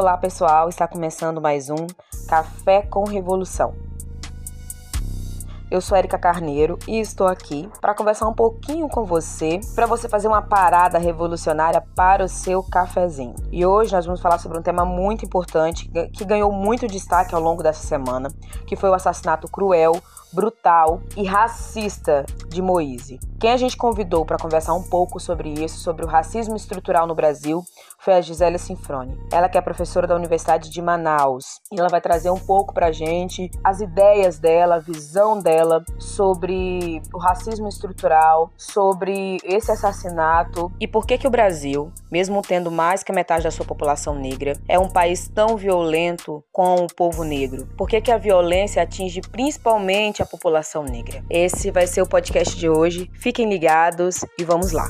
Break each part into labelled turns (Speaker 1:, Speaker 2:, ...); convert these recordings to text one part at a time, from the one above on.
Speaker 1: Olá pessoal, está começando mais um Café com Revolução. Eu sou Erika Carneiro e estou aqui para conversar um pouquinho com você, para você fazer uma parada revolucionária para o seu cafezinho. E hoje nós vamos falar sobre um tema muito importante que ganhou muito destaque ao longo dessa semana, que foi o assassinato cruel brutal e racista de Moise. Quem a gente convidou para conversar um pouco sobre isso, sobre o racismo estrutural no Brasil, foi a Gisele Sinfrone. Ela que é professora da Universidade de Manaus. E ela vai trazer um pouco para a gente as ideias dela, a visão dela sobre o racismo estrutural, sobre esse assassinato e por que que o Brasil, mesmo tendo mais que a metade da sua população negra, é um país tão violento com o povo negro. Por que que a violência atinge principalmente a população negra. Esse vai ser o podcast de hoje. Fiquem ligados e vamos lá.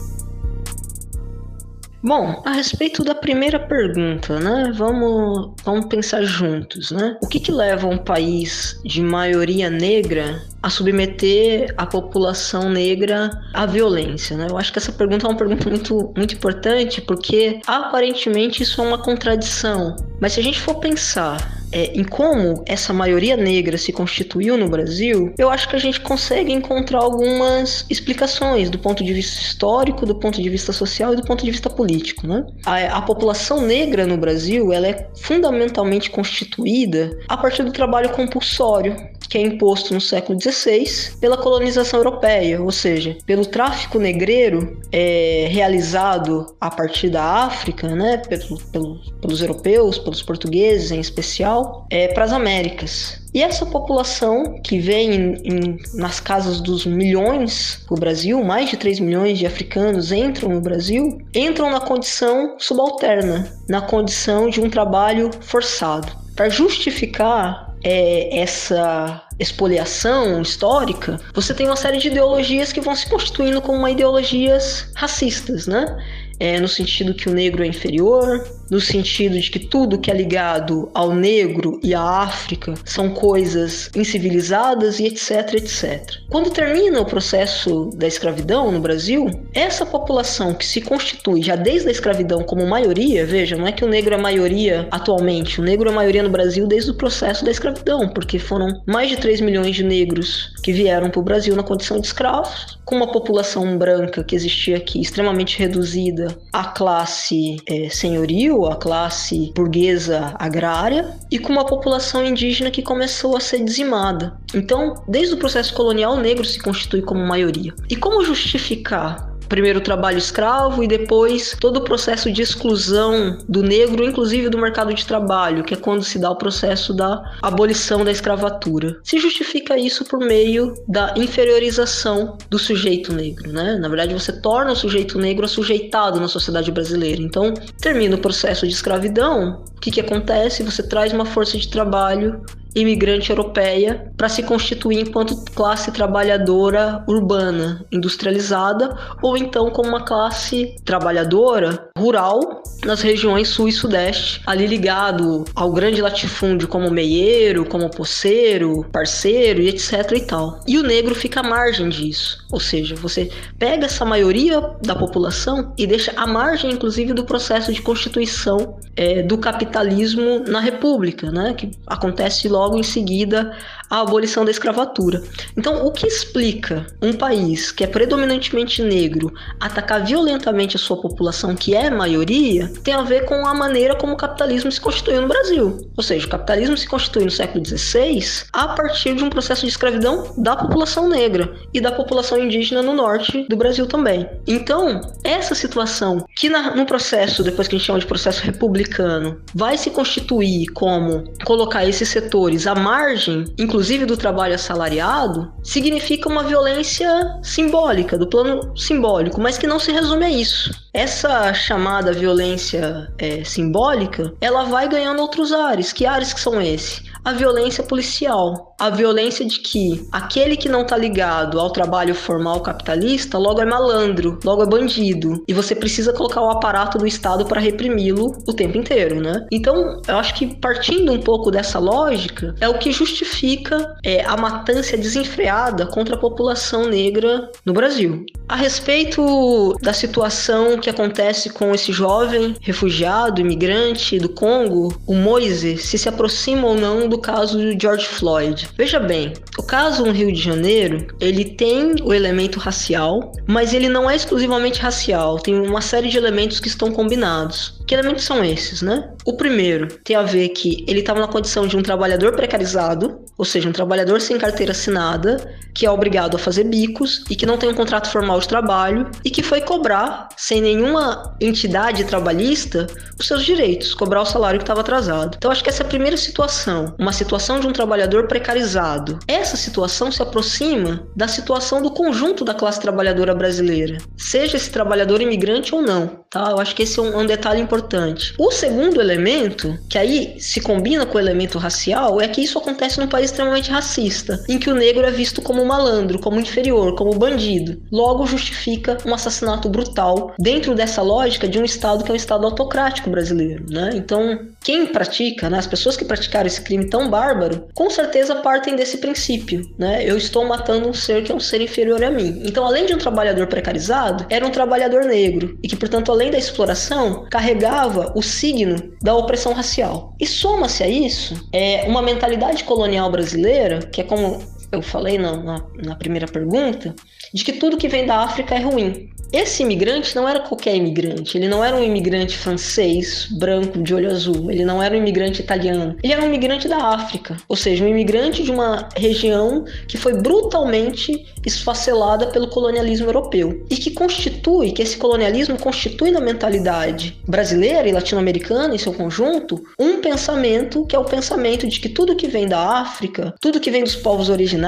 Speaker 2: Bom, a respeito da primeira pergunta, né? Vamos, vamos pensar juntos, né? O que, que leva um país de maioria negra a submeter a população negra à violência, né? Eu acho que essa pergunta é uma pergunta muito, muito importante porque aparentemente isso é uma contradição. Mas se a gente for pensar é, em como essa maioria negra se constituiu no Brasil, eu acho que a gente consegue encontrar algumas explicações do ponto de vista histórico, do ponto de vista social e do ponto de vista político. Né? A, a população negra no Brasil ela é fundamentalmente constituída a partir do trabalho compulsório que é imposto no século XVI pela colonização europeia, ou seja, pelo tráfico negreiro é, realizado a partir da África, né, pelo, pelo, pelos europeus, pelos portugueses em especial, é, para as Américas. E essa população que vem em, em, nas casas dos milhões do Brasil, mais de 3 milhões de africanos entram no Brasil, entram na condição subalterna, na condição de um trabalho forçado. Para justificar é, essa expoliação histórica, você tem uma série de ideologias que vão se constituindo como ideologias racistas, né? É, no sentido que o negro é inferior, no sentido de que tudo que é ligado ao negro e à África são coisas incivilizadas e etc, etc. Quando termina o processo da escravidão no Brasil, essa população que se constitui já desde a escravidão como maioria, veja, não é que o negro é maioria atualmente, o negro é maioria no Brasil desde o processo da escravidão, porque foram mais de 3 milhões de negros que vieram para o Brasil na condição de escravos, com uma população branca que existia aqui extremamente reduzida à classe é, senhoril, a classe burguesa agrária e com uma população indígena que começou a ser dizimada. Então, desde o processo colonial, o negro se constitui como maioria. E como justificar primeiro o trabalho escravo e depois todo o processo de exclusão do negro, inclusive do mercado de trabalho, que é quando se dá o processo da abolição da escravatura. Se justifica isso por meio da inferiorização do sujeito negro, né? Na verdade, você torna o sujeito negro assujeitado na sociedade brasileira. Então, termina o processo de escravidão, o que, que acontece? Você traz uma força de trabalho imigrante europeia para se constituir enquanto classe trabalhadora urbana, industrializada, ou então como uma classe trabalhadora rural nas regiões sul e sudeste, ali ligado ao grande latifúndio como meieiro, como poceiro, parceiro e etc e tal. E o negro fica à margem disso, ou seja, você pega essa maioria da população e deixa à margem, inclusive, do processo de constituição é, do capitalismo na República, né, que acontece logo logo em seguida a abolição da escravatura. Então, o que explica um país que é predominantemente negro atacar violentamente a sua população, que é maioria, tem a ver com a maneira como o capitalismo se constituiu no Brasil. Ou seja, o capitalismo se constitui no século XVI a partir de um processo de escravidão da população negra e da população indígena no norte do Brasil também. Então, essa situação que na, no processo, depois que a gente chama de processo republicano, vai se constituir como colocar esses setores à margem, inclusive do trabalho assalariado, significa uma violência simbólica, do plano simbólico, mas que não se resume a isso. Essa chamada violência é, simbólica, ela vai ganhando outros ares. Que ares que são esses? A violência policial. A violência de que aquele que não está ligado ao trabalho formal capitalista logo é malandro, logo é bandido, e você precisa colocar o aparato do Estado para reprimi-lo o tempo inteiro, né? Então, eu acho que partindo um pouco dessa lógica, é o que justifica é, a matância desenfreada contra a população negra no Brasil. A respeito da situação que acontece com esse jovem refugiado, imigrante do Congo, o Moise, se se aproxima ou não do caso de George Floyd. Veja bem, o caso no Rio de Janeiro, ele tem o elemento racial, mas ele não é exclusivamente racial, tem uma série de elementos que estão combinados. Que elementos são esses, né? O primeiro tem a ver que ele estava na condição de um trabalhador precarizado, ou seja, um trabalhador sem carteira assinada, que é obrigado a fazer bicos e que não tem um contrato formal de trabalho e que foi cobrar, sem nenhuma entidade trabalhista, os seus direitos, cobrar o salário que estava atrasado. Então, acho que essa é a primeira situação, uma situação de um trabalhador precarizado. Essa situação se aproxima da situação do conjunto da classe trabalhadora brasileira, seja esse trabalhador imigrante ou não, tá? Eu acho que esse é um, um detalhe importante importante. O segundo elemento, que aí se combina com o elemento racial, é que isso acontece num país extremamente racista, em que o negro é visto como malandro, como inferior, como bandido. Logo justifica um assassinato brutal dentro dessa lógica de um Estado que é um Estado autocrático brasileiro, né? Então, quem pratica, né, as pessoas que praticaram esse crime tão bárbaro, com certeza partem desse princípio, né? Eu estou matando um ser que é um ser inferior a mim. Então, além de um trabalhador precarizado, era um trabalhador negro e que, portanto, além da exploração, carregava o signo da opressão racial. E soma-se a isso é uma mentalidade colonial brasileira, que é como eu falei na, na, na primeira pergunta, de que tudo que vem da África é ruim. Esse imigrante não era qualquer imigrante, ele não era um imigrante francês, branco, de olho azul, ele não era um imigrante italiano, ele era um imigrante da África, ou seja, um imigrante de uma região que foi brutalmente esfacelada pelo colonialismo europeu. E que constitui, que esse colonialismo constitui na mentalidade brasileira e latino-americana em seu conjunto, um pensamento que é o pensamento de que tudo que vem da África, tudo que vem dos povos originários,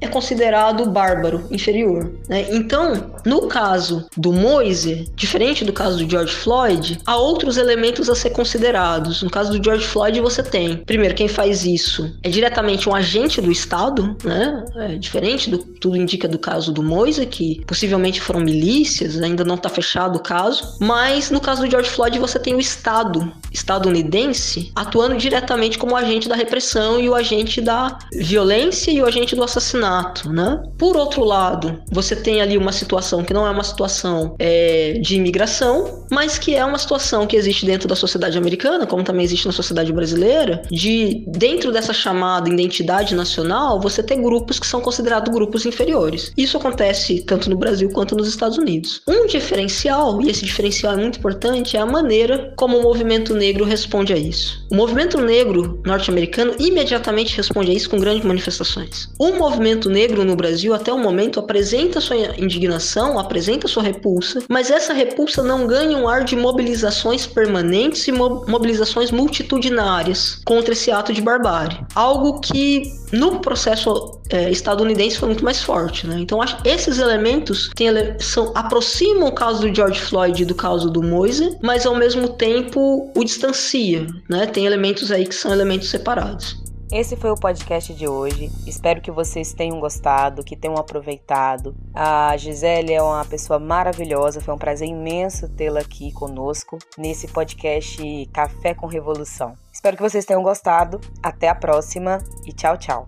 Speaker 2: é considerado bárbaro, inferior. Né? Então, no caso do Moise, diferente do caso do George Floyd, há outros elementos a ser considerados. No caso do George Floyd, você tem, primeiro, quem faz isso é diretamente um agente do Estado, né? É diferente do tudo indica do caso do Moise, que possivelmente foram milícias, ainda não está fechado o caso. Mas no caso do George Floyd, você tem o Estado estadunidense atuando diretamente como agente da repressão e o agente da violência e o agente do assassinato né? Por outro lado, você tem ali uma situação que não é uma situação é, de imigração, mas que é uma situação que existe dentro da sociedade americana, como também existe na sociedade brasileira, de dentro dessa chamada identidade nacional, você ter grupos que são considerados grupos inferiores. Isso acontece tanto no Brasil quanto nos Estados Unidos. Um diferencial, e esse diferencial é muito importante, é a maneira como o movimento negro responde a isso. O movimento negro norte-americano imediatamente responde a isso com grandes manifestações. O movimento negro no Brasil, até o momento, apresenta sua indignação, apresenta sua repulsa, mas essa repulsa não ganha um ar de mobilizações permanentes e mobilizações multitudinárias contra esse ato de barbárie. Algo que no processo é, estadunidense foi muito mais forte, né? Então acho esses elementos tem, são, aproximam o caso do George Floyd do caso do Moise, mas ao mesmo tempo o distancia, né? Tem elementos aí que são elementos separados.
Speaker 1: Esse foi o podcast de hoje. Espero que vocês tenham gostado, que tenham aproveitado. A Gisele é uma pessoa maravilhosa, foi um prazer imenso tê-la aqui conosco nesse podcast Café com Revolução. Espero que vocês tenham gostado. Até a próxima e tchau, tchau.